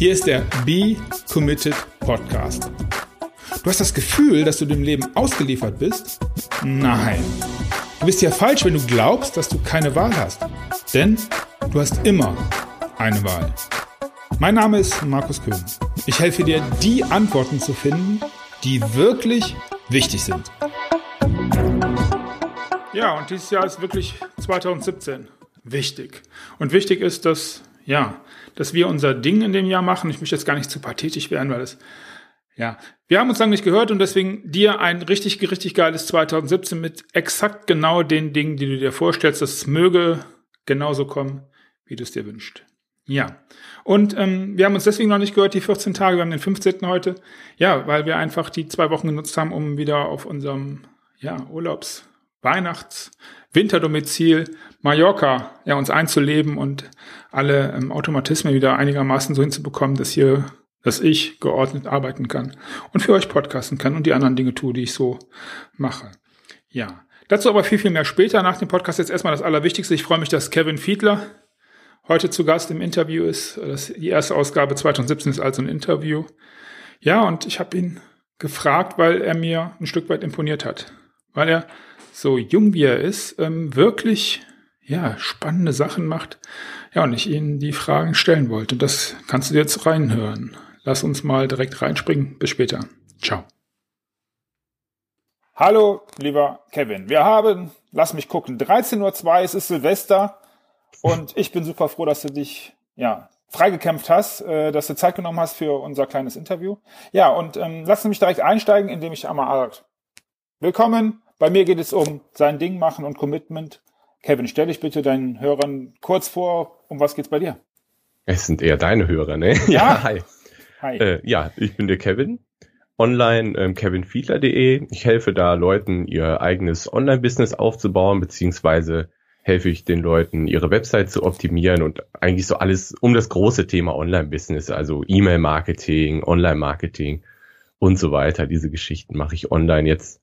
Hier ist der Be Committed Podcast. Du hast das Gefühl, dass du dem Leben ausgeliefert bist? Nein. Du bist ja falsch, wenn du glaubst, dass du keine Wahl hast. Denn du hast immer eine Wahl. Mein Name ist Markus Köhn. Ich helfe dir, die Antworten zu finden, die wirklich wichtig sind. Ja, und dieses Jahr ist wirklich 2017 wichtig. Und wichtig ist, dass, ja, dass wir unser Ding in dem Jahr machen. Ich möchte jetzt gar nicht zu pathetisch werden, weil es, ja, wir haben uns lange nicht gehört und deswegen dir ein richtig, richtig geiles 2017 mit exakt genau den Dingen, die du dir vorstellst, dass es möge genauso kommen, wie du es dir wünschst. Ja. Und ähm, wir haben uns deswegen noch nicht gehört, die 14 Tage, wir haben den 15. heute. Ja, weil wir einfach die zwei Wochen genutzt haben, um wieder auf unserem ja, Urlaubs-, Weihnachts-, Winterdomizil Mallorca ja, uns einzuleben und alle ähm, Automatismen wieder einigermaßen so hinzubekommen, dass hier, dass ich geordnet arbeiten kann und für euch podcasten kann und die anderen Dinge tue, die ich so mache. Ja. Dazu aber viel, viel mehr später nach dem Podcast. Jetzt erstmal das Allerwichtigste. Ich freue mich, dass Kevin Fiedler heute zu Gast im Interview ist. Das, die erste Ausgabe 2017 ist also ein Interview. Ja, und ich habe ihn gefragt, weil er mir ein Stück weit imponiert hat. Weil er so jung wie er ist, ähm, wirklich ja, spannende Sachen macht. Ja, und ich Ihnen die Fragen stellen wollte. Das kannst du jetzt reinhören. Lass uns mal direkt reinspringen. Bis später. Ciao. Hallo, lieber Kevin. Wir haben, lass mich gucken, 13.02 Uhr, es ist Silvester. Und ich bin super froh, dass du dich, ja, freigekämpft hast, äh, dass du Zeit genommen hast für unser kleines Interview. Ja, und ähm, lass mich direkt einsteigen, indem ich einmal Willkommen bei mir geht es um sein Ding machen und Commitment. Kevin, stell dich bitte deinen Hörern kurz vor, um was geht's bei dir? Es sind eher deine Hörer, ne? Ja, ja hi. hi. Äh, ja, ich bin der Kevin. Online ähm, kevinfiedler.de. Ich helfe da Leuten, ihr eigenes Online-Business aufzubauen, beziehungsweise helfe ich den Leuten, ihre Website zu optimieren und eigentlich so alles um das große Thema Online-Business, also E-Mail-Marketing, Online-Marketing und so weiter. Diese Geschichten mache ich online jetzt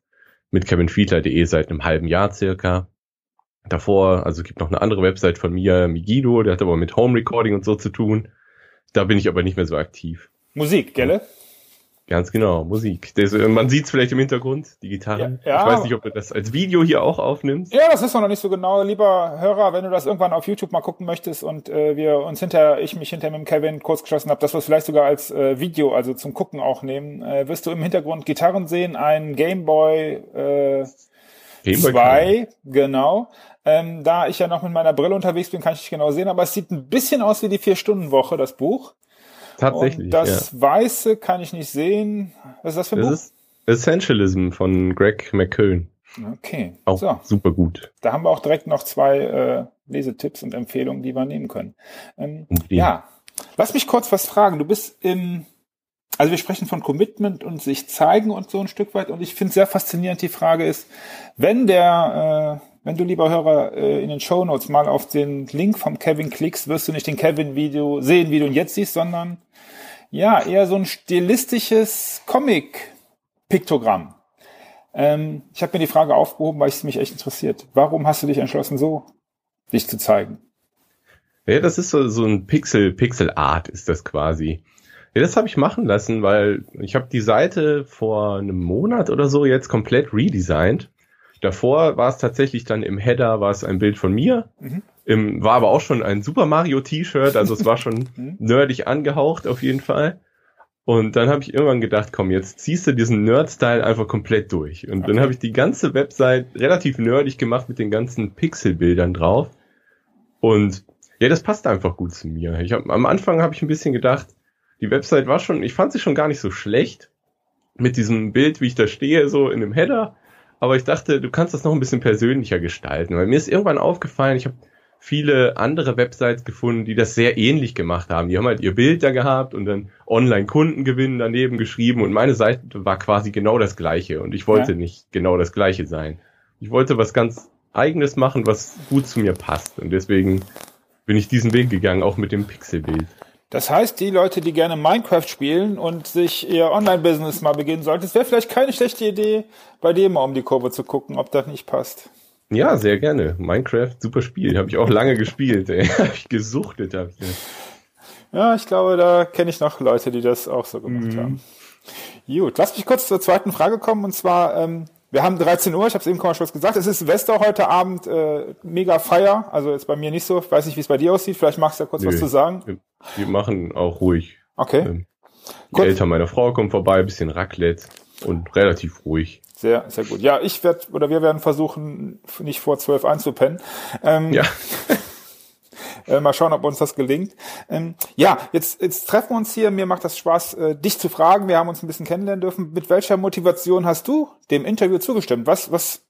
mit kevinfiedler.de seit einem halben Jahr circa. Davor, also gibt noch eine andere Website von mir, Migido, der hat aber mit Home Recording und so zu tun. Da bin ich aber nicht mehr so aktiv. Musik, gell? Ganz genau, Musik. Das, äh, man sieht es vielleicht im Hintergrund, die Gitarren. Ja, ja. Ich weiß nicht, ob du das als Video hier auch aufnimmst. Ja, das ist noch nicht so genau. Lieber Hörer, wenn du das irgendwann auf YouTube mal gucken möchtest und äh, wir uns hinter, ich mich hinter mit dem Kevin kurz geschlossen habe, dass wir es vielleicht sogar als äh, Video, also zum Gucken auch nehmen, äh, wirst du im Hintergrund Gitarren sehen, ein Gameboy äh, 2, genau. Ähm, da ich ja noch mit meiner Brille unterwegs bin, kann ich nicht genau sehen, aber es sieht ein bisschen aus wie die Vier-Stunden-Woche, das Buch. Tatsächlich. Und das ja. Weiße kann ich nicht sehen. Was ist das für ein das Buch? Ist Essentialism von Greg McKeown. Okay. Auch so. super gut. Da haben wir auch direkt noch zwei äh, Lesetipps und Empfehlungen, die wir nehmen können. Ähm, ja. Lass mich kurz was fragen. Du bist im, also wir sprechen von Commitment und sich zeigen und so ein Stück weit. Und ich finde sehr faszinierend, die Frage ist, wenn der, äh, wenn du, lieber Hörer, äh, in den Show Notes mal auf den Link vom Kevin klickst, wirst du nicht den Kevin-Video sehen, wie du ihn jetzt siehst, sondern ja, eher so ein stilistisches Comic-Piktogramm. Ähm, ich habe mir die Frage aufgehoben, weil es mich echt interessiert. Warum hast du dich entschlossen, so dich zu zeigen? Ja, das ist so, so ein Pixel, Pixel Art ist das quasi. Ja, das habe ich machen lassen, weil ich habe die Seite vor einem Monat oder so jetzt komplett redesigned. Davor war es tatsächlich dann im Header war es ein Bild von mir. Mhm. Im, war aber auch schon ein Super Mario T-Shirt, also es war schon mhm. nerdig angehaucht auf jeden Fall. Und dann habe ich irgendwann gedacht, komm, jetzt ziehst du diesen Nerd-Style einfach komplett durch. Und okay. dann habe ich die ganze Website relativ nerdig gemacht mit den ganzen Pixelbildern drauf. Und ja, das passt einfach gut zu mir. Ich hab, am Anfang habe ich ein bisschen gedacht, die Website war schon, ich fand sie schon gar nicht so schlecht mit diesem Bild, wie ich da stehe, so in dem Header aber ich dachte, du kannst das noch ein bisschen persönlicher gestalten, weil mir ist irgendwann aufgefallen, ich habe viele andere Websites gefunden, die das sehr ähnlich gemacht haben. Die haben halt ihr Bild da gehabt und dann Online-Kundengewinn daneben geschrieben und meine Seite war quasi genau das gleiche und ich wollte ja. nicht genau das gleiche sein. Ich wollte was ganz eigenes machen, was gut zu mir passt und deswegen bin ich diesen Weg gegangen, auch mit dem Pixelbild. Das heißt, die Leute, die gerne Minecraft spielen und sich ihr Online-Business mal beginnen sollten, es wäre vielleicht keine schlechte Idee, bei dem mal um die Kurve zu gucken, ob das nicht passt. Ja, sehr gerne. Minecraft, super Spiel. Habe ich auch lange gespielt. Habe ich gesuchtet. Hab ich. Ja, ich glaube, da kenne ich noch Leute, die das auch so gemacht mhm. haben. Gut, lass mich kurz zur zweiten Frage kommen und zwar, ähm, wir haben 13 Uhr, ich habe es eben schon gesagt, es ist Silvester heute Abend, äh, mega Feier, also jetzt bei mir nicht so, ich weiß nicht, wie es bei dir aussieht, vielleicht magst du ja kurz nee, was zu sagen. Wir, wir, machen auch ruhig. Okay. Ähm, die Eltern meiner Frau kommen vorbei, bisschen Raclette und relativ ruhig. Sehr, sehr gut. Ja, ich werde oder wir werden versuchen, nicht vor zwölf einzupennen. Ähm, ja. Äh, mal schauen, ob uns das gelingt. Ähm, ja, jetzt, jetzt treffen wir uns hier. Mir macht das Spaß, äh, dich zu fragen. Wir haben uns ein bisschen kennenlernen dürfen. Mit welcher Motivation hast du dem Interview zugestimmt? Was, was,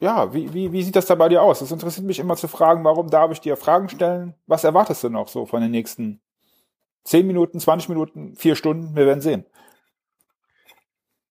ja, wie, wie, wie sieht das da bei dir aus? Es interessiert mich immer zu fragen, warum darf ich dir Fragen stellen? Was erwartest du noch so von den nächsten zehn Minuten, 20 Minuten, vier Stunden? Wir werden sehen.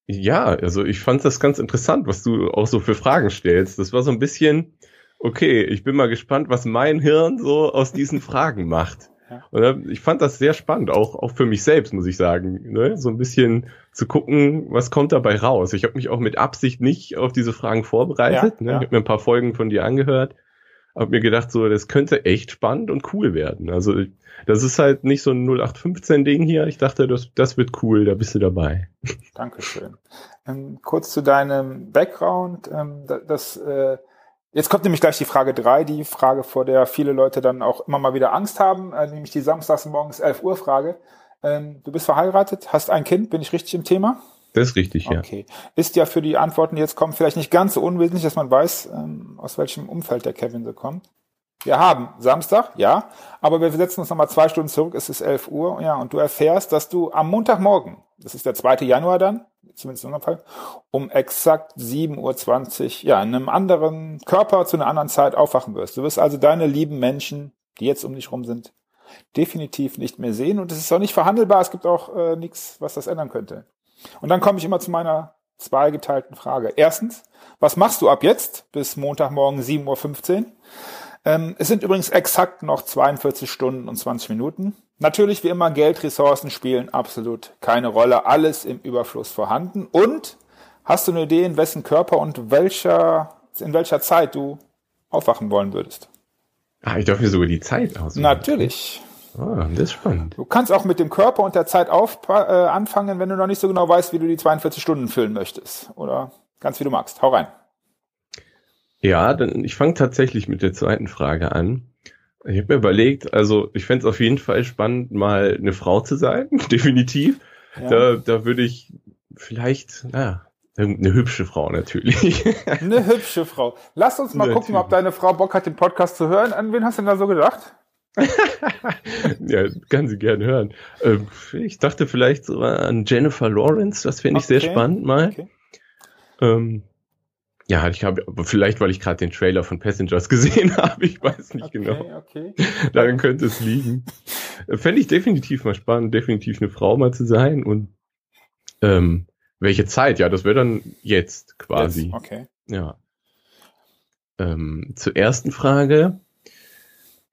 Ja, also ich fand das ganz interessant, was du auch so für Fragen stellst. Das war so ein bisschen, okay, ich bin mal gespannt, was mein Hirn so aus diesen Fragen macht. Und ich fand das sehr spannend, auch, auch für mich selbst, muss ich sagen. Ne? So ein bisschen zu gucken, was kommt dabei raus. Ich habe mich auch mit Absicht nicht auf diese Fragen vorbereitet. Ja, ne? ja. Ich habe mir ein paar Folgen von dir angehört, habe mir gedacht, so, das könnte echt spannend und cool werden. Also das ist halt nicht so ein 0815-Ding hier. Ich dachte, das, das wird cool, da bist du dabei. Dankeschön. Ähm, kurz zu deinem Background. Ähm, das äh, Jetzt kommt nämlich gleich die Frage drei, die Frage, vor der viele Leute dann auch immer mal wieder Angst haben, äh, nämlich die samstags morgens 11 Uhr Frage. Ähm, du bist verheiratet, hast ein Kind, bin ich richtig im Thema? Das ist richtig, ja. Okay. Ist ja für die Antworten, die jetzt kommen, vielleicht nicht ganz so unwesentlich, dass man weiß, ähm, aus welchem Umfeld der Kevin so kommt. Wir haben Samstag, ja, aber wir setzen uns nochmal zwei Stunden zurück, es ist 11 Uhr, ja, und du erfährst, dass du Montagmorgen, das ist der 2. Januar dann, zumindest in unserem Fall, um exakt 7.20 Uhr, ja, in einem anderen Körper zu einer anderen Zeit aufwachen wirst. Du wirst also deine lieben Menschen, die jetzt um dich rum sind, definitiv nicht mehr sehen und es ist auch nicht verhandelbar, es gibt auch äh, nichts, was das ändern könnte. Und dann komme ich immer zu meiner zweigeteilten Frage. Erstens, was machst du ab jetzt bis Montagmorgen 7.15 Uhr? Ähm, es sind übrigens exakt noch 42 Stunden und 20 Minuten. Natürlich, wie immer, Geldressourcen spielen absolut keine Rolle. Alles im Überfluss vorhanden. Und hast du eine Idee, in wessen Körper und welcher, in welcher Zeit du aufwachen wollen würdest? Ah, ich darf mir sogar die Zeit aussuchen. Natürlich. Ah, das ist spannend. Du kannst auch mit dem Körper und der Zeit auf, äh, anfangen, wenn du noch nicht so genau weißt, wie du die 42 Stunden füllen möchtest. Oder ganz wie du magst. Hau rein. Ja, dann ich fange tatsächlich mit der zweiten Frage an. Ich habe mir überlegt, also ich fände es auf jeden Fall spannend, mal eine Frau zu sein, definitiv. Ja. Da, da würde ich vielleicht, naja, eine hübsche Frau natürlich. Eine hübsche Frau. Lass uns mal natürlich. gucken, ob deine Frau Bock hat, den Podcast zu hören. An wen hast du denn da so gedacht? ja, kann sie gerne hören. Ähm, ich dachte vielleicht so an Jennifer Lawrence, das fände ich okay. sehr spannend mal. Okay. Ähm, ja, ich habe, vielleicht weil ich gerade den Trailer von Passengers gesehen habe, ich weiß nicht okay, genau. Okay. Daran könnte es liegen. Fände ich definitiv mal spannend, definitiv eine Frau mal zu sein und ähm, welche Zeit? Ja, das wäre dann jetzt quasi. Jetzt, okay. Ja. Ähm, zur ersten Frage.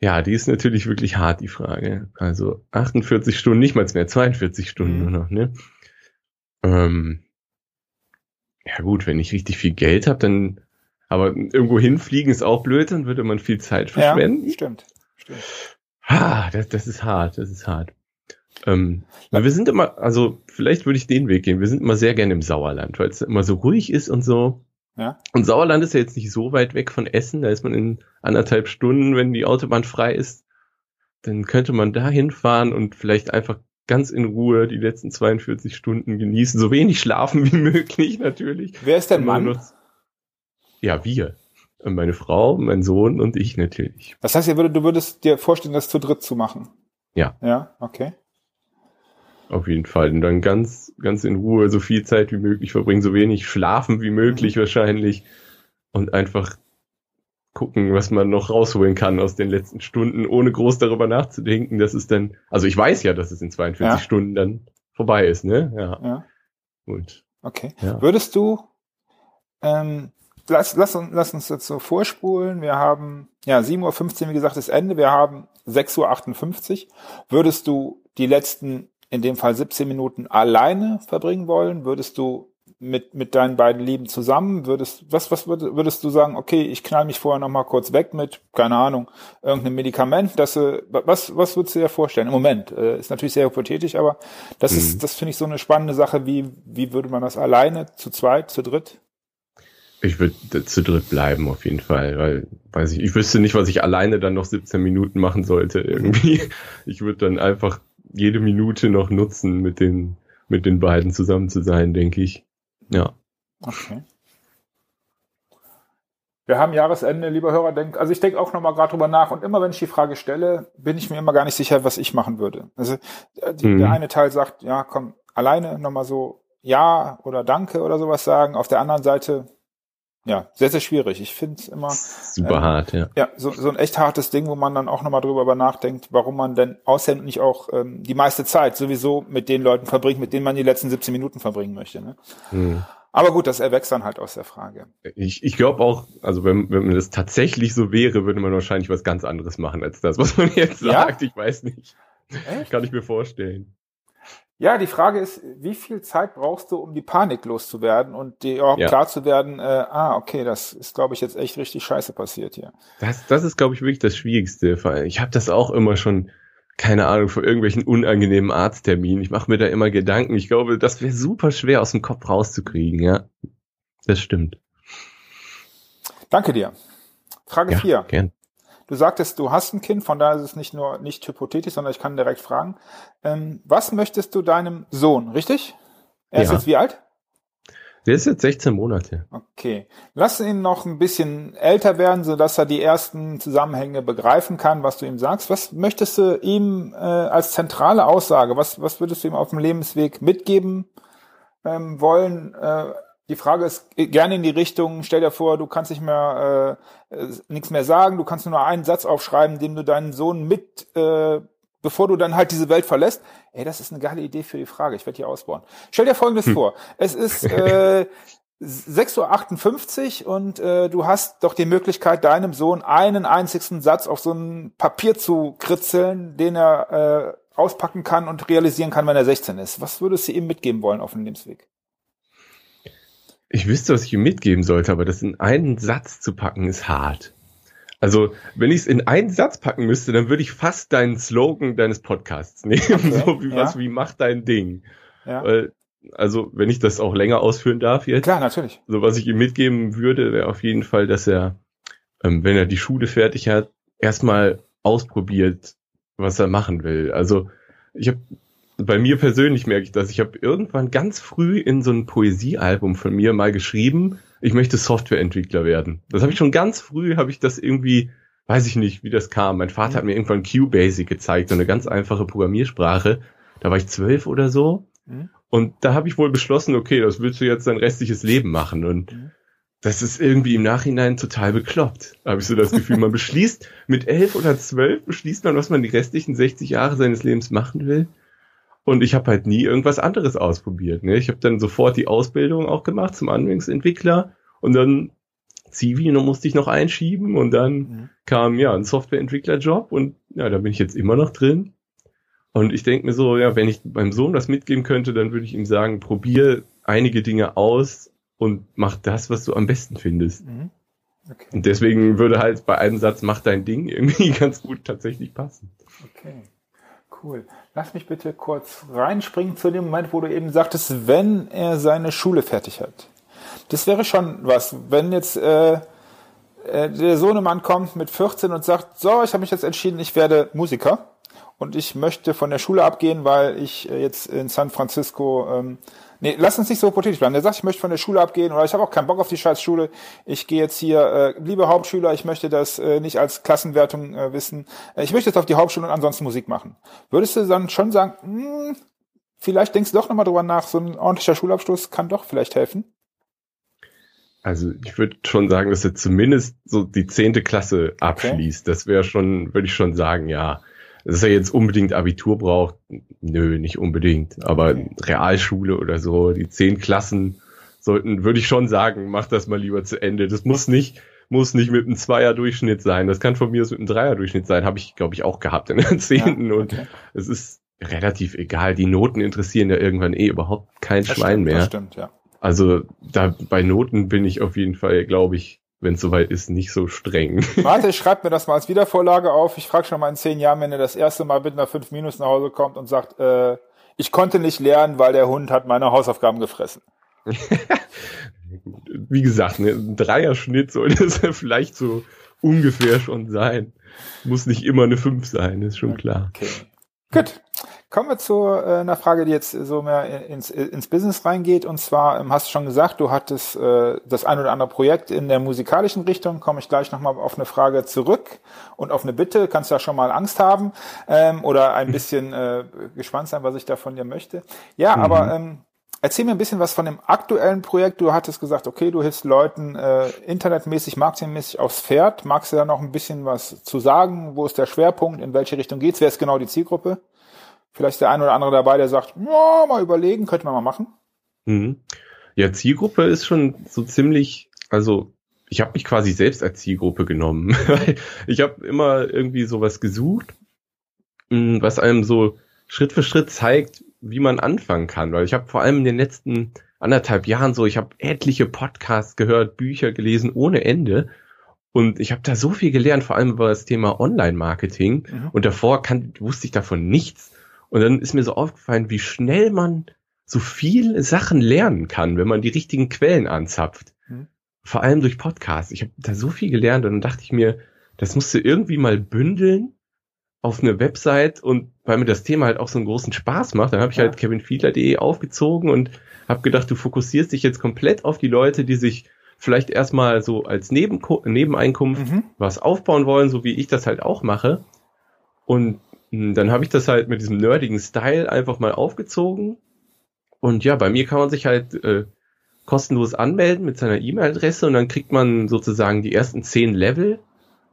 Ja, die ist natürlich wirklich hart, die Frage. Also 48 Stunden, nicht mal mehr, 42 Stunden mhm. nur noch, ne? Ähm, ja gut, wenn ich richtig viel Geld habe, dann aber irgendwo hinfliegen ist auch blöd, dann würde man viel Zeit verschwenden. Ja, stimmt. stimmt. Ah, das, das ist hart, das ist hart. Ähm, weil wir sind immer, also vielleicht würde ich den Weg gehen. Wir sind immer sehr gerne im Sauerland, weil es immer so ruhig ist und so. Ja. Und Sauerland ist ja jetzt nicht so weit weg von Essen. Da ist man in anderthalb Stunden, wenn die Autobahn frei ist. Dann könnte man da hinfahren und vielleicht einfach ganz in Ruhe die letzten 42 Stunden genießen, so wenig schlafen wie möglich natürlich. Wer ist der Mann? Noch, ja, wir. Meine Frau, mein Sohn und ich natürlich. Das heißt, du würdest dir vorstellen, das zu dritt zu machen? Ja. Ja, okay. Auf jeden Fall. Und dann ganz, ganz in Ruhe so viel Zeit wie möglich verbringen, so wenig schlafen wie möglich mhm. wahrscheinlich. Und einfach gucken, was man noch rausholen kann aus den letzten Stunden, ohne groß darüber nachzudenken, dass es dann, also ich weiß ja, dass es in 42 ja. Stunden dann vorbei ist, ne? Ja. ja. Gut. Okay. Ja. Würdest du, ähm, lass, lass, lass uns jetzt so vorspulen. Wir haben, ja, 7.15 Uhr, wie gesagt, das Ende. Wir haben 6.58 Uhr. Würdest du die letzten, in dem Fall 17 Minuten alleine verbringen wollen? Würdest du mit, mit deinen beiden Lieben zusammen? Würdest, was, was würdest, würdest du sagen, okay, ich knall mich vorher noch mal kurz weg mit, keine Ahnung, irgendeinem Medikament, dass was, was würdest du dir vorstellen? Im Moment, äh, ist natürlich sehr hypothetisch, aber das mhm. ist, das finde ich so eine spannende Sache, wie, wie würde man das alleine, zu zweit, zu dritt? Ich würde zu dritt bleiben auf jeden Fall, weil, weiß ich, ich wüsste nicht, was ich alleine dann noch 17 Minuten machen sollte irgendwie. Ich würde dann einfach jede Minute noch nutzen, mit den, mit den beiden zusammen zu sein, denke ich. Ja. Okay. Wir haben Jahresende, lieber Hörer, denk, also ich denke auch nochmal gerade drüber nach und immer wenn ich die Frage stelle, bin ich mir immer gar nicht sicher, was ich machen würde. Also äh, die, mhm. der eine Teil sagt, ja, komm, alleine nochmal so Ja oder Danke oder sowas sagen. Auf der anderen Seite, ja, sehr, sehr schwierig. Ich finde es immer super äh, hart, ja. Ja, so, so ein echt hartes Ding, wo man dann auch nochmal drüber nachdenkt, warum man denn aushemd nicht auch ähm, die meiste Zeit sowieso mit den Leuten verbringt, mit denen man die letzten 17 Minuten verbringen möchte. Ne? Hm. Aber gut, das erwächst dann halt aus der Frage. Ich, ich glaube auch, also wenn, wenn das tatsächlich so wäre, würde man wahrscheinlich was ganz anderes machen als das, was man jetzt sagt. Ja? Ich weiß nicht. Echt? Kann ich mir vorstellen. Ja, die Frage ist, wie viel Zeit brauchst du, um die Panik loszuwerden und dir auch ja. klar zu werden, äh, ah, okay, das ist, glaube ich, jetzt echt richtig scheiße passiert hier. Das, das ist, glaube ich, wirklich das Schwierigste. Ich habe das auch immer schon, keine Ahnung, vor irgendwelchen unangenehmen Arztterminen. Ich mache mir da immer Gedanken. Ich glaube, das wäre super schwer aus dem Kopf rauszukriegen, ja. Das stimmt. Danke dir. Frage 4. Ja, gern. Du sagtest, du hast ein Kind, von daher ist es nicht nur nicht hypothetisch, sondern ich kann direkt fragen. Ähm, was möchtest du deinem Sohn, richtig? Er ja. ist jetzt wie alt? Der ist jetzt 16 Monate. Okay. Lass ihn noch ein bisschen älter werden, so dass er die ersten Zusammenhänge begreifen kann, was du ihm sagst. Was möchtest du ihm äh, als zentrale Aussage, was, was würdest du ihm auf dem Lebensweg mitgeben ähm, wollen? Äh, die Frage ist gerne in die Richtung, stell dir vor, du kannst nicht mehr äh, äh, nichts mehr sagen, du kannst nur noch einen Satz aufschreiben, dem du deinen Sohn mit, äh, bevor du dann halt diese Welt verlässt. Ey, das ist eine geile Idee für die Frage. Ich werde die ausbauen. Stell dir folgendes hm. vor. Es ist äh, 6.58 Uhr und äh, du hast doch die Möglichkeit, deinem Sohn einen einzigen Satz auf so ein Papier zu kritzeln, den er äh, auspacken kann und realisieren kann, wenn er 16 ist. Was würdest du ihm mitgeben wollen auf dem Lebensweg? Ich wüsste, was ich ihm mitgeben sollte, aber das in einen Satz zu packen ist hart. Also, wenn ich es in einen Satz packen müsste, dann würde ich fast deinen Slogan deines Podcasts nehmen. Okay, so wie ja. was wie mach dein Ding. Ja. Weil, also, wenn ich das auch länger ausführen darf jetzt. Klar, natürlich. So, was ich ihm mitgeben würde, wäre auf jeden Fall, dass er, ähm, wenn er die Schule fertig hat, erstmal ausprobiert, was er machen will. Also, ich habe bei mir persönlich merke ich das. Ich habe irgendwann ganz früh in so ein Poesiealbum von mir mal geschrieben, ich möchte Softwareentwickler werden. Das habe ich schon ganz früh, habe ich das irgendwie, weiß ich nicht, wie das kam. Mein Vater hat mir irgendwann QBasic gezeigt, so eine ganz einfache Programmiersprache. Da war ich zwölf oder so. Mhm. Und da habe ich wohl beschlossen, okay, das willst du jetzt dein restliches Leben machen. Und mhm. das ist irgendwie im Nachhinein total bekloppt. Habe ich so das Gefühl, man beschließt mit elf oder zwölf, beschließt man, was man die restlichen 60 Jahre seines Lebens machen will. Und ich habe halt nie irgendwas anderes ausprobiert. Ne? Ich habe dann sofort die Ausbildung auch gemacht zum Anwendungsentwickler und dann Zivi noch musste ich noch einschieben und dann mhm. kam ja ein Softwareentwicklerjob und ja, da bin ich jetzt immer noch drin. Und ich denke mir so, ja, wenn ich meinem Sohn das mitgeben könnte, dann würde ich ihm sagen, probier einige Dinge aus und mach das, was du am besten findest. Mhm. Okay. Und deswegen würde halt bei einem Satz, mach dein Ding irgendwie ganz gut tatsächlich passen. Okay. Cool. Lass mich bitte kurz reinspringen zu dem Moment, wo du eben sagtest, wenn er seine Schule fertig hat. Das wäre schon was, wenn jetzt äh, äh, der Sohnemann kommt mit 14 und sagt, so, ich habe mich jetzt entschieden, ich werde Musiker und ich möchte von der Schule abgehen, weil ich äh, jetzt in San Francisco ähm, Nee, lass uns nicht so hypothetisch bleiben. Der sagt, ich möchte von der Schule abgehen oder ich habe auch keinen Bock auf die scheiß Schule. Ich gehe jetzt hier, äh, liebe Hauptschüler, ich möchte das äh, nicht als Klassenwertung äh, wissen. Äh, ich möchte jetzt auf die Hauptschule und ansonsten Musik machen. Würdest du dann schon sagen, mh, hm, vielleicht denkst du doch nochmal drüber nach, so ein ordentlicher Schulabschluss kann doch vielleicht helfen? Also ich würde schon sagen, dass er zumindest so die zehnte Klasse abschließt. Okay. Das wäre schon, würde ich schon sagen, ja. Dass er jetzt unbedingt Abitur braucht, nö, nicht unbedingt. Aber. Realschule oder so, die zehn Klassen sollten, würde ich schon sagen, mach das mal lieber zu Ende. Das muss nicht, muss nicht mit einem Zweier-Durchschnitt sein. Das kann von mir aus mit einem Dreier-Durchschnitt sein. Habe ich, glaube ich, auch gehabt in der zehnten. Ja, okay. Und es ist relativ egal. Die Noten interessieren ja irgendwann eh überhaupt kein das Schwein stimmt, mehr. Das stimmt, ja. Also da bei Noten bin ich auf jeden Fall, glaube ich, wenn es soweit ist, nicht so streng. Warte, ich schreibe mir das mal als Wiedervorlage auf. Ich frage schon mal in zehn Jahren, wenn er das erste Mal mit einer 5 Minus nach Hause kommt und sagt, äh, ich konnte nicht lernen, weil der Hund hat meine Hausaufgaben gefressen. Wie gesagt, ne, ein Dreierschnitt sollte es vielleicht so ungefähr schon sein. Muss nicht immer eine 5 sein, ist schon klar. Okay. Gut. Kommen wir zu äh, einer Frage, die jetzt so mehr ins, ins Business reingeht. Und zwar ähm, hast du schon gesagt, du hattest äh, das ein oder andere Projekt in der musikalischen Richtung. Komme ich gleich nochmal auf eine Frage zurück und auf eine Bitte. Kannst du ja schon mal Angst haben ähm, oder ein bisschen äh, gespannt sein, was ich da von dir möchte. Ja, mhm. aber ähm, Erzähl mir ein bisschen was von dem aktuellen Projekt. Du hattest gesagt, okay, du hilfst Leuten äh, internetmäßig, marketingmäßig aufs Pferd. Magst du da noch ein bisschen was zu sagen? Wo ist der Schwerpunkt? In welche Richtung geht's? Wer ist genau die Zielgruppe? Vielleicht der ein oder andere dabei, der sagt, ja, mal überlegen, könnte man mal machen. Mhm. Ja, Zielgruppe ist schon so ziemlich, also ich habe mich quasi selbst als Zielgruppe genommen. ich habe immer irgendwie sowas gesucht, hm, was einem so Schritt für Schritt zeigt, wie man anfangen kann. Weil ich habe vor allem in den letzten anderthalb Jahren so, ich habe etliche Podcasts gehört, Bücher gelesen ohne Ende. Und ich habe da so viel gelernt, vor allem über das Thema Online-Marketing. Mhm. Und davor kann, wusste ich davon nichts. Und dann ist mir so aufgefallen, wie schnell man so viele Sachen lernen kann, wenn man die richtigen Quellen anzapft. Mhm. Vor allem durch Podcasts. Ich habe da so viel gelernt und dann dachte ich mir, das musst du irgendwie mal bündeln auf eine Website und weil mir das Thema halt auch so einen großen Spaß macht, dann habe ich ja. halt kevinfiedler.de aufgezogen und habe gedacht, du fokussierst dich jetzt komplett auf die Leute, die sich vielleicht erstmal so als Nebenko Nebeneinkunft mhm. was aufbauen wollen, so wie ich das halt auch mache. Und dann habe ich das halt mit diesem nerdigen Style einfach mal aufgezogen. Und ja, bei mir kann man sich halt äh, kostenlos anmelden mit seiner E-Mail-Adresse und dann kriegt man sozusagen die ersten zehn Level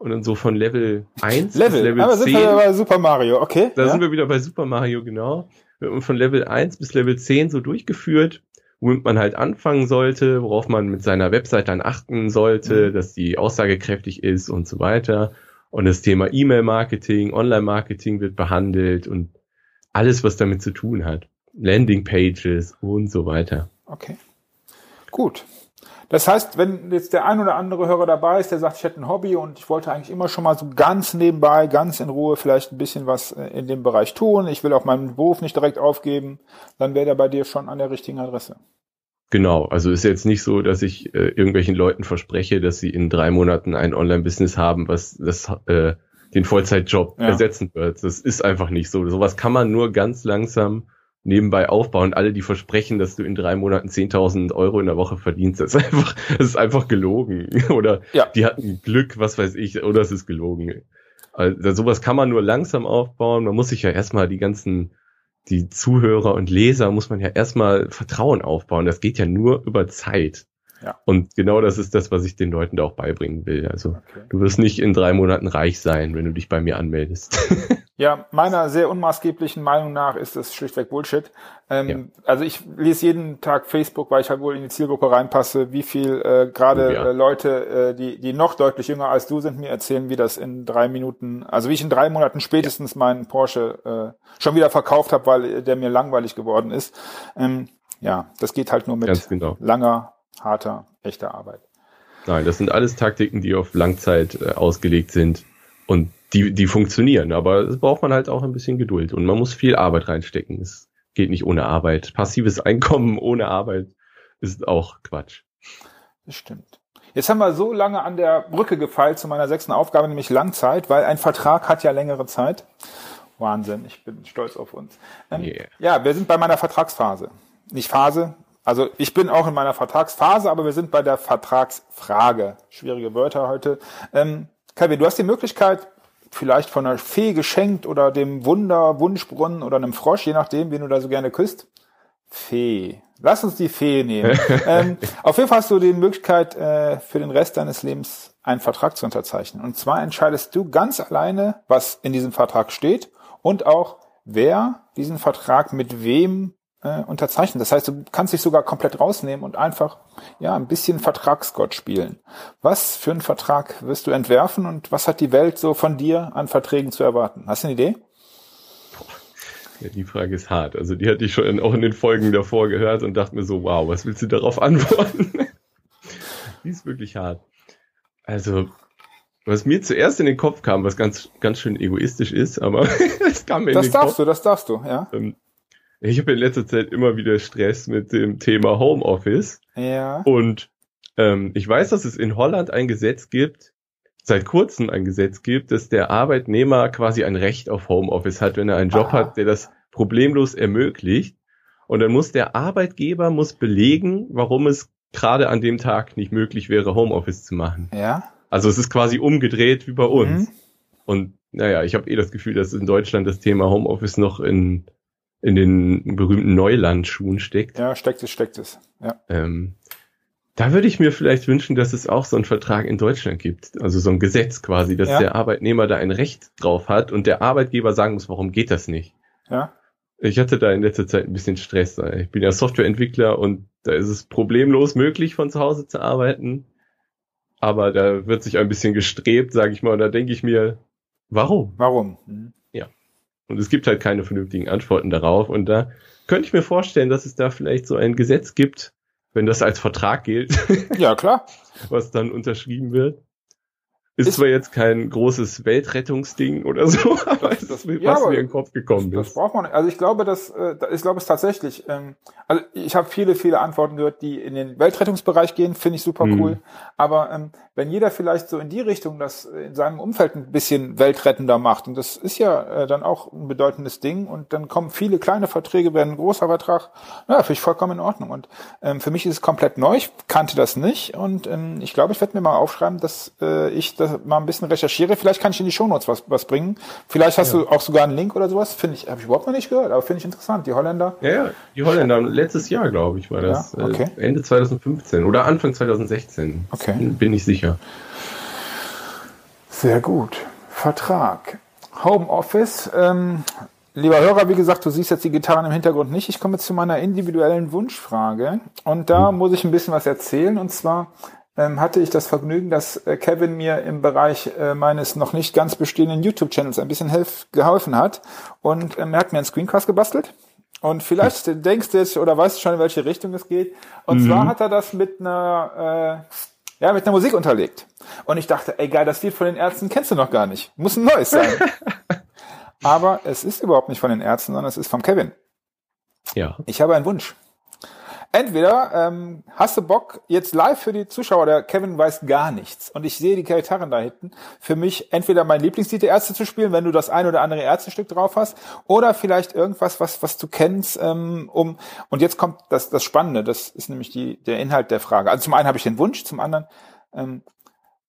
und dann so von Level 1 Level. bis Level Aber 10. sind wir bei Super Mario, okay. Da ja. sind wir wieder bei Super Mario, genau. Und von Level 1 bis Level 10 so durchgeführt, womit man halt anfangen sollte, worauf man mit seiner Website dann achten sollte, mhm. dass die aussagekräftig ist und so weiter. Und das Thema E-Mail-Marketing, Online-Marketing wird behandelt und alles, was damit zu tun hat. Landing-Pages und so weiter. Okay. Gut. Das heißt, wenn jetzt der ein oder andere Hörer dabei ist, der sagt, ich hätte ein Hobby und ich wollte eigentlich immer schon mal so ganz nebenbei, ganz in Ruhe vielleicht ein bisschen was äh, in dem Bereich tun, ich will auch meinen Beruf nicht direkt aufgeben, dann wäre der bei dir schon an der richtigen Adresse. Genau, also ist jetzt nicht so, dass ich äh, irgendwelchen Leuten verspreche, dass sie in drei Monaten ein Online-Business haben, was das äh, den Vollzeitjob ja. ersetzen wird. Das ist einfach nicht so. Sowas kann man nur ganz langsam nebenbei aufbauen. Alle, die versprechen, dass du in drei Monaten 10.000 Euro in der Woche verdienst, das ist einfach, das ist einfach gelogen. Oder ja. die hatten Glück, was weiß ich, oder es ist gelogen. Also sowas kann man nur langsam aufbauen. Man muss sich ja erstmal die ganzen die Zuhörer und Leser muss man ja erstmal Vertrauen aufbauen. Das geht ja nur über Zeit. Ja. Und genau das ist das, was ich den Leuten da auch beibringen will. Also okay. du wirst nicht in drei Monaten reich sein, wenn du dich bei mir anmeldest. ja, meiner sehr unmaßgeblichen Meinung nach ist das schlichtweg Bullshit. Ähm, ja. Also ich lese jeden Tag Facebook, weil ich halt wohl in die Zielgruppe reinpasse, wie viel äh, gerade oh, ja. äh, Leute, äh, die, die noch deutlich jünger als du sind, mir erzählen, wie das in drei Minuten, also wie ich in drei Monaten spätestens meinen Porsche äh, schon wieder verkauft habe, weil der mir langweilig geworden ist. Ähm, ja, das geht halt nur mit genau. langer harter, echter Arbeit. Nein, das sind alles Taktiken, die auf Langzeit äh, ausgelegt sind und die, die funktionieren. Aber es braucht man halt auch ein bisschen Geduld und man muss viel Arbeit reinstecken. Es geht nicht ohne Arbeit. Passives Einkommen ohne Arbeit ist auch Quatsch. Das stimmt. Jetzt haben wir so lange an der Brücke gefeilt zu meiner sechsten Aufgabe, nämlich Langzeit, weil ein Vertrag hat ja längere Zeit. Wahnsinn, ich bin stolz auf uns. Ähm, yeah. Ja, wir sind bei meiner Vertragsphase. Nicht Phase, also ich bin auch in meiner Vertragsphase, aber wir sind bei der Vertragsfrage. Schwierige Wörter heute. Ähm, Calvin, du hast die Möglichkeit, vielleicht von einer Fee geschenkt oder dem Wunder, Wunschbrunnen oder einem Frosch, je nachdem, wen du da so gerne küsst. Fee. Lass uns die Fee nehmen. ähm, auf jeden Fall hast du die Möglichkeit, äh, für den Rest deines Lebens einen Vertrag zu unterzeichnen. Und zwar entscheidest du ganz alleine, was in diesem Vertrag steht und auch, wer diesen Vertrag mit wem äh, unterzeichnen. Das heißt, du kannst dich sogar komplett rausnehmen und einfach ja ein bisschen Vertragsgott spielen. Was für einen Vertrag wirst du entwerfen und was hat die Welt so von dir an Verträgen zu erwarten? Hast du eine Idee? Ja, die Frage ist hart. Also die hatte ich schon auch in den Folgen davor gehört und dachte mir so, wow, was willst du darauf antworten? die ist wirklich hart. Also, was mir zuerst in den Kopf kam, was ganz, ganz schön egoistisch ist, aber es kam mir das in den Kopf. Das darfst du, das darfst du, ja. Ähm, ich habe in letzter Zeit immer wieder Stress mit dem Thema Homeoffice. Ja. Und ähm, ich weiß, dass es in Holland ein Gesetz gibt, seit kurzem ein Gesetz gibt, dass der Arbeitnehmer quasi ein Recht auf Homeoffice hat, wenn er einen Job Aha. hat, der das problemlos ermöglicht. Und dann muss der Arbeitgeber muss belegen, warum es gerade an dem Tag nicht möglich wäre, Homeoffice zu machen. Ja. Also es ist quasi umgedreht wie bei uns. Mhm. Und naja, ich habe eh das Gefühl, dass in Deutschland das Thema Homeoffice noch in in den berühmten Neulandschuhen steckt. Ja, steckt es, steckt es. Ja. Ähm, da würde ich mir vielleicht wünschen, dass es auch so einen Vertrag in Deutschland gibt. Also so ein Gesetz quasi, dass ja. der Arbeitnehmer da ein Recht drauf hat und der Arbeitgeber sagen muss, warum geht das nicht? Ja. Ich hatte da in letzter Zeit ein bisschen Stress. Ich bin ja Softwareentwickler und da ist es problemlos möglich, von zu Hause zu arbeiten. Aber da wird sich ein bisschen gestrebt, sage ich mal. Und da denke ich mir, warum? Warum? Mhm. Und es gibt halt keine vernünftigen Antworten darauf. Und da könnte ich mir vorstellen, dass es da vielleicht so ein Gesetz gibt, wenn das als Vertrag gilt. Ja, klar. was dann unterschrieben wird. Ist, ist zwar jetzt kein großes Weltrettungsding oder so, aber es ist ja, was mir in den Kopf gekommen das, ist. Das braucht man nicht. Also ich glaube, dass äh, ich glaube es tatsächlich. Ähm, also ich habe viele, viele Antworten gehört, die in den Weltrettungsbereich gehen, finde ich super cool. Mhm. Aber ähm, wenn jeder vielleicht so in die Richtung das in seinem Umfeld ein bisschen weltrettender macht, und das ist ja äh, dann auch ein bedeutendes Ding, und dann kommen viele kleine Verträge, werden ein großer Vertrag, ja, finde ich vollkommen in Ordnung. Und ähm, für mich ist es komplett neu, ich kannte das nicht und ähm, ich glaube, ich werde mir mal aufschreiben, dass äh, ich das mal ein bisschen recherchiere. Vielleicht kann ich in die Shownotes was, was bringen. Vielleicht hast ja. du auch sogar einen Link oder sowas. Finde ich, habe ich überhaupt noch nicht gehört, aber finde ich interessant. Die Holländer. Ja, ja, die Holländer. Letztes Jahr, glaube ich, war das. Ja, okay. Äh, Ende 2015 oder Anfang 2016. Okay. Bin ich sicher. Sehr gut. Vertrag. Homeoffice. Ähm, lieber Hörer, wie gesagt, du siehst jetzt die Gitarren im Hintergrund nicht. Ich komme jetzt zu meiner individuellen Wunschfrage. Und da hm. muss ich ein bisschen was erzählen. Und zwar hatte ich das Vergnügen, dass äh, Kevin mir im Bereich äh, meines noch nicht ganz bestehenden YouTube-Channels ein bisschen helf geholfen hat. Und ähm, er hat mir einen Screencast gebastelt. Und vielleicht hm. denkst du jetzt oder weißt du schon, in welche Richtung es geht. Und mhm. zwar hat er das mit einer, äh, ja, mit einer Musik unterlegt. Und ich dachte, ey geil, das Lied von den Ärzten kennst du noch gar nicht. Muss ein neues sein. Aber es ist überhaupt nicht von den Ärzten, sondern es ist vom Kevin. Ja. Ich habe einen Wunsch. Entweder ähm, hast du Bock jetzt live für die Zuschauer, der Kevin weiß gar nichts. Und ich sehe die Gitarren da hinten, für mich entweder mein Lieblingslied der Ärzte zu spielen, wenn du das ein oder andere Ärztestück drauf hast, oder vielleicht irgendwas, was was du kennst, ähm, um und jetzt kommt das das Spannende, das ist nämlich die der Inhalt der Frage. Also zum einen habe ich den Wunsch, zum anderen ähm,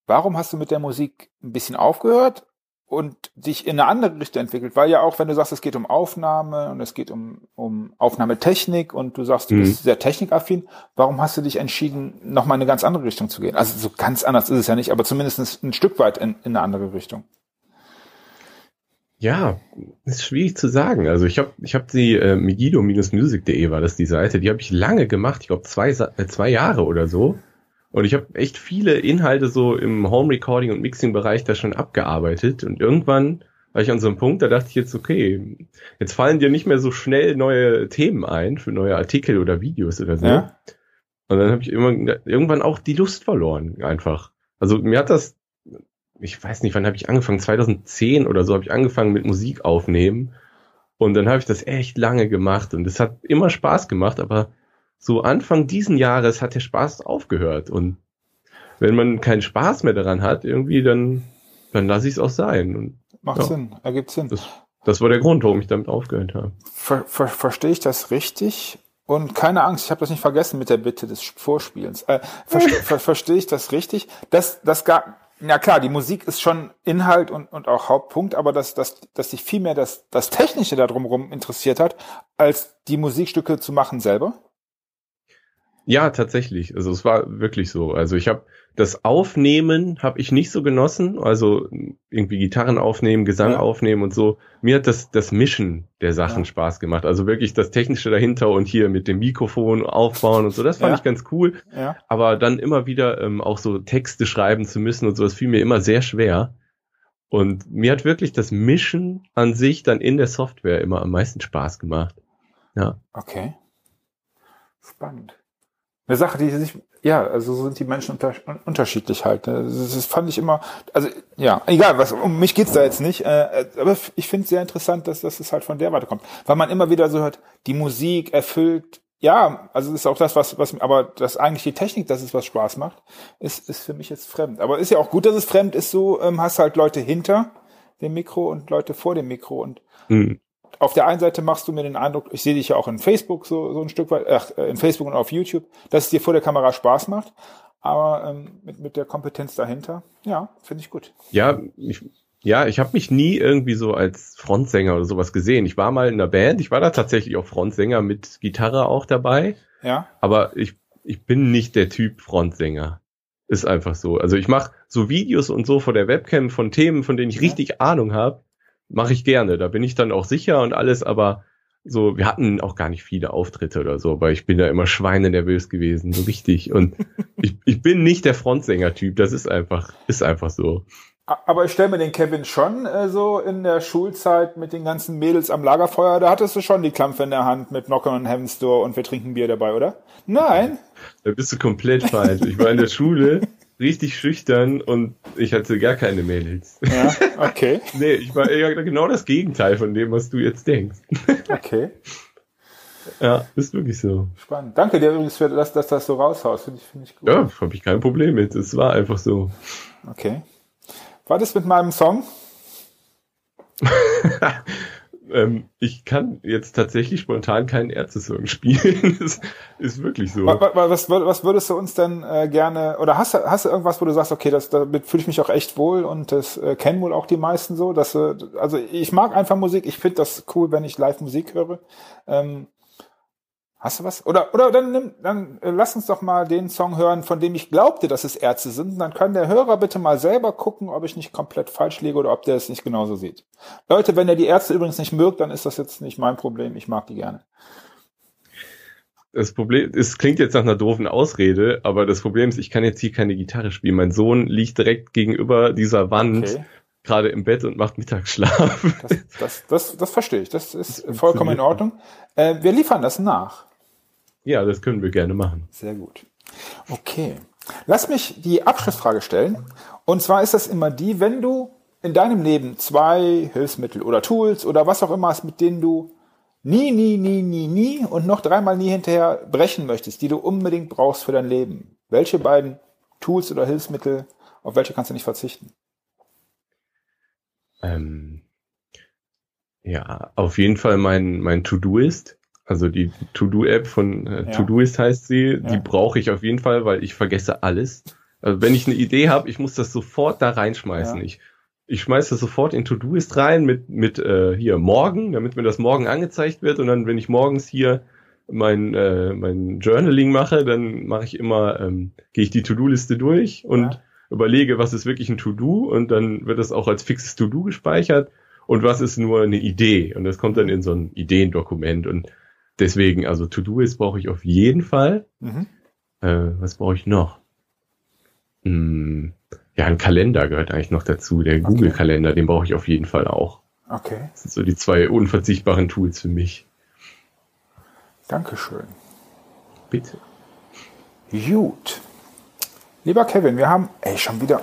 Warum hast du mit der Musik ein bisschen aufgehört und dich in eine andere Richtung entwickelt, weil ja auch, wenn du sagst, es geht um Aufnahme und es geht um, um Aufnahmetechnik und du sagst, du mhm. bist sehr technikaffin, warum hast du dich entschieden, nochmal in eine ganz andere Richtung zu gehen? Also so ganz anders ist es ja nicht, aber zumindest ein Stück weit in, in eine andere Richtung. Ja, ist schwierig zu sagen. Also ich habe ich hab die äh, megido-music.de war das die Seite, die habe ich lange gemacht, ich glaube zwei, äh, zwei Jahre oder so. Und ich habe echt viele Inhalte so im Home Recording und Mixing Bereich da schon abgearbeitet und irgendwann war ich an so einem Punkt, da dachte ich jetzt, okay, jetzt fallen dir nicht mehr so schnell neue Themen ein für neue Artikel oder Videos oder so. Ja. Und dann habe ich immer, irgendwann auch die Lust verloren, einfach. Also mir hat das, ich weiß nicht, wann habe ich angefangen, 2010 oder so habe ich angefangen mit Musik aufnehmen. Und dann habe ich das echt lange gemacht und es hat immer Spaß gemacht, aber so Anfang diesen Jahres hat der Spaß aufgehört. Und wenn man keinen Spaß mehr daran hat, irgendwie, dann, dann lasse ich es auch sein. Und, Macht ja, Sinn, ergibt Sinn. Das, das war der Grund, warum ich damit aufgehört habe. Ver, ver, verstehe ich das richtig? Und keine Angst, ich habe das nicht vergessen mit der Bitte des Vorspielens. Äh, verste, ver, verstehe ich das richtig? Das, das gar, ja klar, die Musik ist schon Inhalt und, und auch Hauptpunkt, aber dass, dass, dass sich viel mehr das, das Technische da drumherum interessiert hat, als die Musikstücke zu machen selber? Ja, tatsächlich. Also es war wirklich so. Also ich habe das Aufnehmen habe ich nicht so genossen, also irgendwie Gitarren aufnehmen, Gesang ja. aufnehmen und so. Mir hat das das Mischen der Sachen ja. Spaß gemacht. Also wirklich das technische dahinter und hier mit dem Mikrofon aufbauen und so. Das fand ja. ich ganz cool. Aber dann immer wieder ähm, auch so Texte schreiben zu müssen und so, das fiel mir immer sehr schwer. Und mir hat wirklich das Mischen an sich dann in der Software immer am meisten Spaß gemacht. Ja. Okay. Spannend. Eine Sache, die sich, ja, also so sind die Menschen unter, unterschiedlich halt. Ne? Das, das, fand ich immer, also ja, egal, was um mich geht's da jetzt nicht, äh, aber ich finde es sehr interessant, dass, dass es halt von der Warte kommt, weil man immer wieder so hört, die Musik erfüllt, ja, also ist auch das, was, was, aber das eigentlich die Technik, dass es was Spaß macht, ist, ist für mich jetzt fremd. Aber ist ja auch gut, dass es fremd ist. So ähm, hast halt Leute hinter dem Mikro und Leute vor dem Mikro und mhm auf der einen Seite machst du mir den Eindruck, ich sehe dich ja auch in Facebook so, so ein Stück weit, ach, äh, in Facebook und auf YouTube, dass es dir vor der Kamera Spaß macht. Aber ähm, mit, mit der Kompetenz dahinter, ja, finde ich gut. Ja, ich, ja, ich habe mich nie irgendwie so als Frontsänger oder sowas gesehen. Ich war mal in einer Band, ich war da tatsächlich auch Frontsänger mit Gitarre auch dabei. Ja. Aber ich, ich bin nicht der Typ Frontsänger. Ist einfach so. Also ich mache so Videos und so vor der Webcam von Themen, von denen ich ja. richtig Ahnung habe mache ich gerne. Da bin ich dann auch sicher und alles, aber so, wir hatten auch gar nicht viele Auftritte oder so, weil ich bin da immer schweinenervös gewesen, so richtig. Und ich, ich bin nicht der Frontsänger-Typ, das ist einfach, ist einfach so. Aber ich stelle mir den Kevin schon äh, so in der Schulzeit mit den ganzen Mädels am Lagerfeuer, da hattest du schon die Klampfe in der Hand mit Knocker und Heaven's Door und wir trinken Bier dabei, oder? Nein. Da bist du komplett falsch. Ich war in der Schule richtig schüchtern und ich hatte gar keine Mädels. Ja, okay. nee, ich war eher genau das Gegenteil von dem, was du jetzt denkst. okay. Ja, ist wirklich so. Spannend. Danke dir übrigens für das, dass das so raushaust. Finde ich, finde ich gut. Ja, habe ich kein Problem mit. Es war einfach so. Okay. War das mit meinem Song? ähm, ich kann jetzt tatsächlich spontan keinen Ärzte-Song spielen. das ist wirklich so. Was, was, würdest du uns denn äh, gerne, oder hast, du hast du irgendwas, wo du sagst, okay, das, damit fühle ich mich auch echt wohl und das äh, kennen wohl auch die meisten so, dass, äh, also ich mag einfach Musik, ich finde das cool, wenn ich live Musik höre. Ähm, Hast du was? Oder, oder dann nimm, dann äh, lass uns doch mal den Song hören, von dem ich glaubte, dass es Ärzte sind. Und dann kann der Hörer bitte mal selber gucken, ob ich nicht komplett falsch liege oder ob der es nicht genauso sieht. Leute, wenn ihr die Ärzte übrigens nicht mögt, dann ist das jetzt nicht mein Problem. Ich mag die gerne. Das Problem, es klingt jetzt nach einer doofen Ausrede, aber das Problem ist, ich kann jetzt hier keine Gitarre spielen. Mein Sohn liegt direkt gegenüber dieser Wand. Okay gerade im Bett und macht Mittagsschlaf. Das, das, das, das verstehe ich. Das ist vollkommen in Ordnung. Äh, wir liefern das nach. Ja, das können wir gerne machen. Sehr gut. Okay. Lass mich die Abschlussfrage stellen. Und zwar ist das immer die, wenn du in deinem Leben zwei Hilfsmittel oder Tools oder was auch immer hast, mit denen du nie, nie, nie, nie, nie und noch dreimal nie hinterher brechen möchtest, die du unbedingt brauchst für dein Leben. Welche beiden Tools oder Hilfsmittel, auf welche kannst du nicht verzichten? Ähm, ja, auf jeden Fall mein, mein To-Do ist. Also die To-Do-App von äh, ja. To-Doist heißt sie, ja. die brauche ich auf jeden Fall, weil ich vergesse alles. Also wenn ich eine Idee habe, ich muss das sofort da reinschmeißen. Ja. Ich, ich schmeiße das sofort in To-Doist rein mit, mit äh, hier morgen, damit mir das morgen angezeigt wird. Und dann, wenn ich morgens hier mein, äh, mein Journaling mache, dann mache ich immer, ähm, gehe ich die To-Do-Liste durch und überlege, was ist wirklich ein To-Do und dann wird das auch als fixes To-Do gespeichert und was ist nur eine Idee. Und das kommt dann in so ein Ideendokument und Deswegen, also To-Do-Ist brauche ich auf jeden Fall. Mhm. Äh, was brauche ich noch? Hm, ja, ein Kalender gehört eigentlich noch dazu. Der Google-Kalender, den brauche ich auf jeden Fall auch. Okay. Das sind so die zwei unverzichtbaren Tools für mich. Dankeschön. Bitte. Gut. Lieber Kevin, wir haben, ey, schon wieder,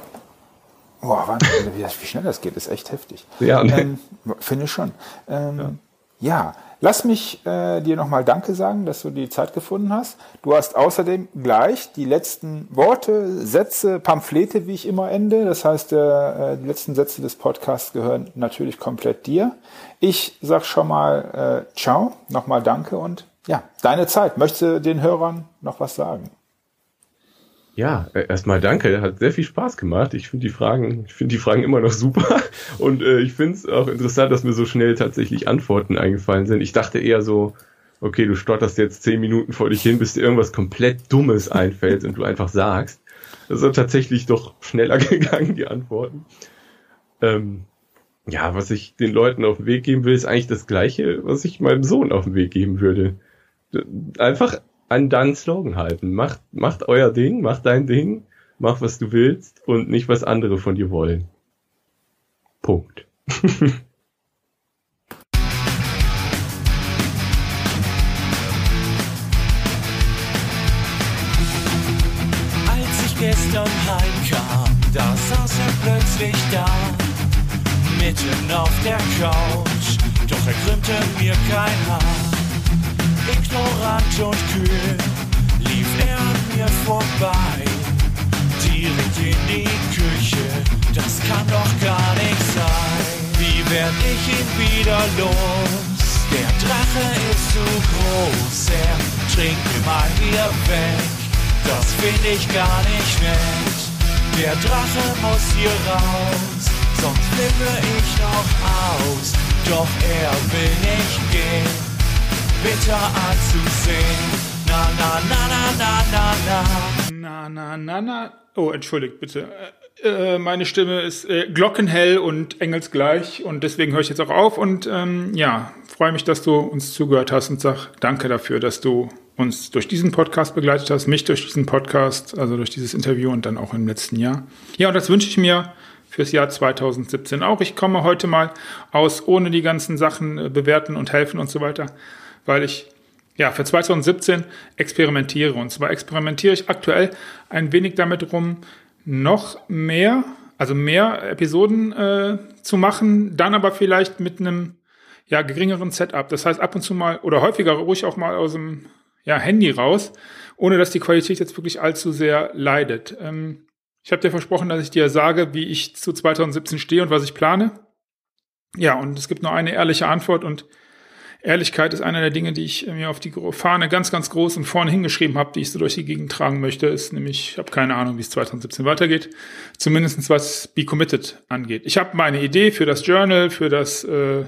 boah, Wahnsinn, wie, wie schnell das geht, ist echt heftig. Ja, ne? ähm, finde ich schon. Ähm, ja. ja. Lass mich äh, dir nochmal Danke sagen, dass du die Zeit gefunden hast. Du hast außerdem gleich die letzten Worte, Sätze, Pamphlete, wie ich immer ende. Das heißt, äh, die letzten Sätze des Podcasts gehören natürlich komplett dir. Ich sag schon mal äh, Ciao, nochmal Danke und ja, deine Zeit. Möchtest du den Hörern noch was sagen? Ja, äh, erstmal danke, hat sehr viel Spaß gemacht. Ich finde die Fragen, ich finde die Fragen immer noch super und äh, ich finde es auch interessant, dass mir so schnell tatsächlich Antworten eingefallen sind. Ich dachte eher so, okay, du stotterst jetzt zehn Minuten vor dich hin, bis dir irgendwas komplett Dummes einfällt und du einfach sagst. Das ist tatsächlich doch schneller gegangen, die Antworten. Ähm, ja, was ich den Leuten auf den Weg geben will, ist eigentlich das Gleiche, was ich meinem Sohn auf den Weg geben würde. Einfach an deinen Slogan halten. Macht, macht euer Ding, macht dein Ding, mach was du willst und nicht was andere von dir wollen. Punkt. Als ich gestern heimkam, da saß er plötzlich da, mitten auf der Couch, doch er krümmte mir kein Haar. Ignorant und kühl lief er an mir vorbei, direkt in die Küche, das kann doch gar nicht sein. Wie werd ich ihn wieder los? Der Drache ist zu groß, er trinkt mir mal hier weg, das find ich gar nicht nett. Der Drache muss hier raus, sonst flippe ich noch aus, doch er will nicht gehen, bitter anzusehen. Na, na, na, na, na, na, na. Na, na, na, na. Oh, entschuldigt bitte. Äh, äh, meine Stimme ist äh, glockenhell und engelsgleich und deswegen höre ich jetzt auch auf und ähm, ja, freue mich, dass du uns zugehört hast und sag danke dafür, dass du uns durch diesen Podcast begleitet hast, mich durch diesen Podcast, also durch dieses Interview und dann auch im letzten Jahr. Ja, und das wünsche ich mir fürs Jahr 2017 auch. Ich komme heute mal aus, ohne die ganzen Sachen äh, bewerten und helfen und so weiter, weil ich ja, für 2017 experimentiere. Und zwar experimentiere ich aktuell ein wenig damit rum, noch mehr, also mehr Episoden äh, zu machen, dann aber vielleicht mit einem ja, geringeren Setup. Das heißt, ab und zu mal oder häufiger ruhig auch mal aus dem ja, Handy raus, ohne dass die Qualität jetzt wirklich allzu sehr leidet. Ähm, ich habe dir versprochen, dass ich dir sage, wie ich zu 2017 stehe und was ich plane. Ja, und es gibt nur eine ehrliche Antwort und Ehrlichkeit ist einer der Dinge, die ich mir auf die Fahne ganz, ganz groß und vorne hingeschrieben habe, die ich so durch die Gegend tragen möchte, ist nämlich, ich habe keine Ahnung, wie es 2017 weitergeht, zumindestens was Be Committed angeht. Ich habe meine Idee für das Journal, für das äh,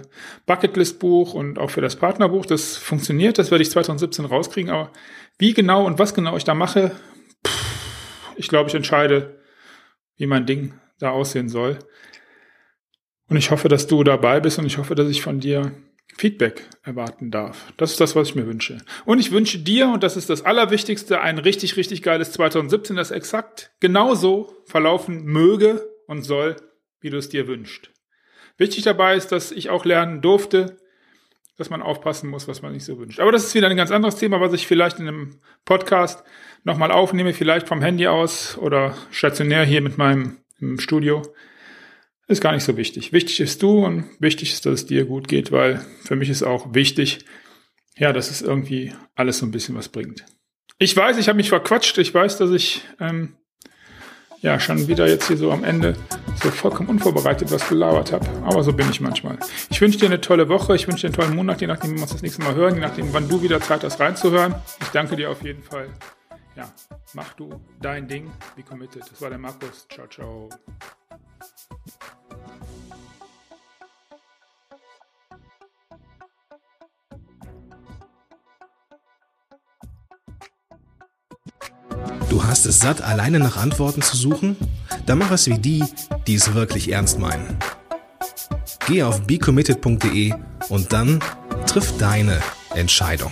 Bucketlist-Buch und auch für das Partnerbuch, das funktioniert, das werde ich 2017 rauskriegen, aber wie genau und was genau ich da mache, pff, ich glaube, ich entscheide, wie mein Ding da aussehen soll. Und ich hoffe, dass du dabei bist und ich hoffe, dass ich von dir Feedback erwarten darf. Das ist das, was ich mir wünsche. Und ich wünsche dir, und das ist das Allerwichtigste, ein richtig, richtig geiles 2017, das exakt genauso verlaufen möge und soll, wie du es dir wünschst. Wichtig dabei ist, dass ich auch lernen durfte, dass man aufpassen muss, was man nicht so wünscht. Aber das ist wieder ein ganz anderes Thema, was ich vielleicht in einem Podcast nochmal aufnehme, vielleicht vom Handy aus oder stationär hier mit meinem Studio ist gar nicht so wichtig. Wichtig ist du und wichtig ist, dass es dir gut geht, weil für mich ist auch wichtig, ja, dass es irgendwie alles so ein bisschen was bringt. Ich weiß, ich habe mich verquatscht. Ich weiß, dass ich ähm, ja schon wieder jetzt hier so am Ende so vollkommen unvorbereitet was gelabert habe. Aber so bin ich manchmal. Ich wünsche dir eine tolle Woche. Ich wünsche dir einen tollen Monat, je nachdem, wie wir uns das nächste Mal hören, je nachdem, wann du wieder Zeit hast reinzuhören. Ich danke dir auf jeden Fall. Ja, mach du dein Ding. Be committed. Das war der Markus. Ciao, ciao. Hast es satt, alleine nach Antworten zu suchen? Dann mach es wie die, die es wirklich ernst meinen. Geh auf becommitted.de und dann triff deine Entscheidung.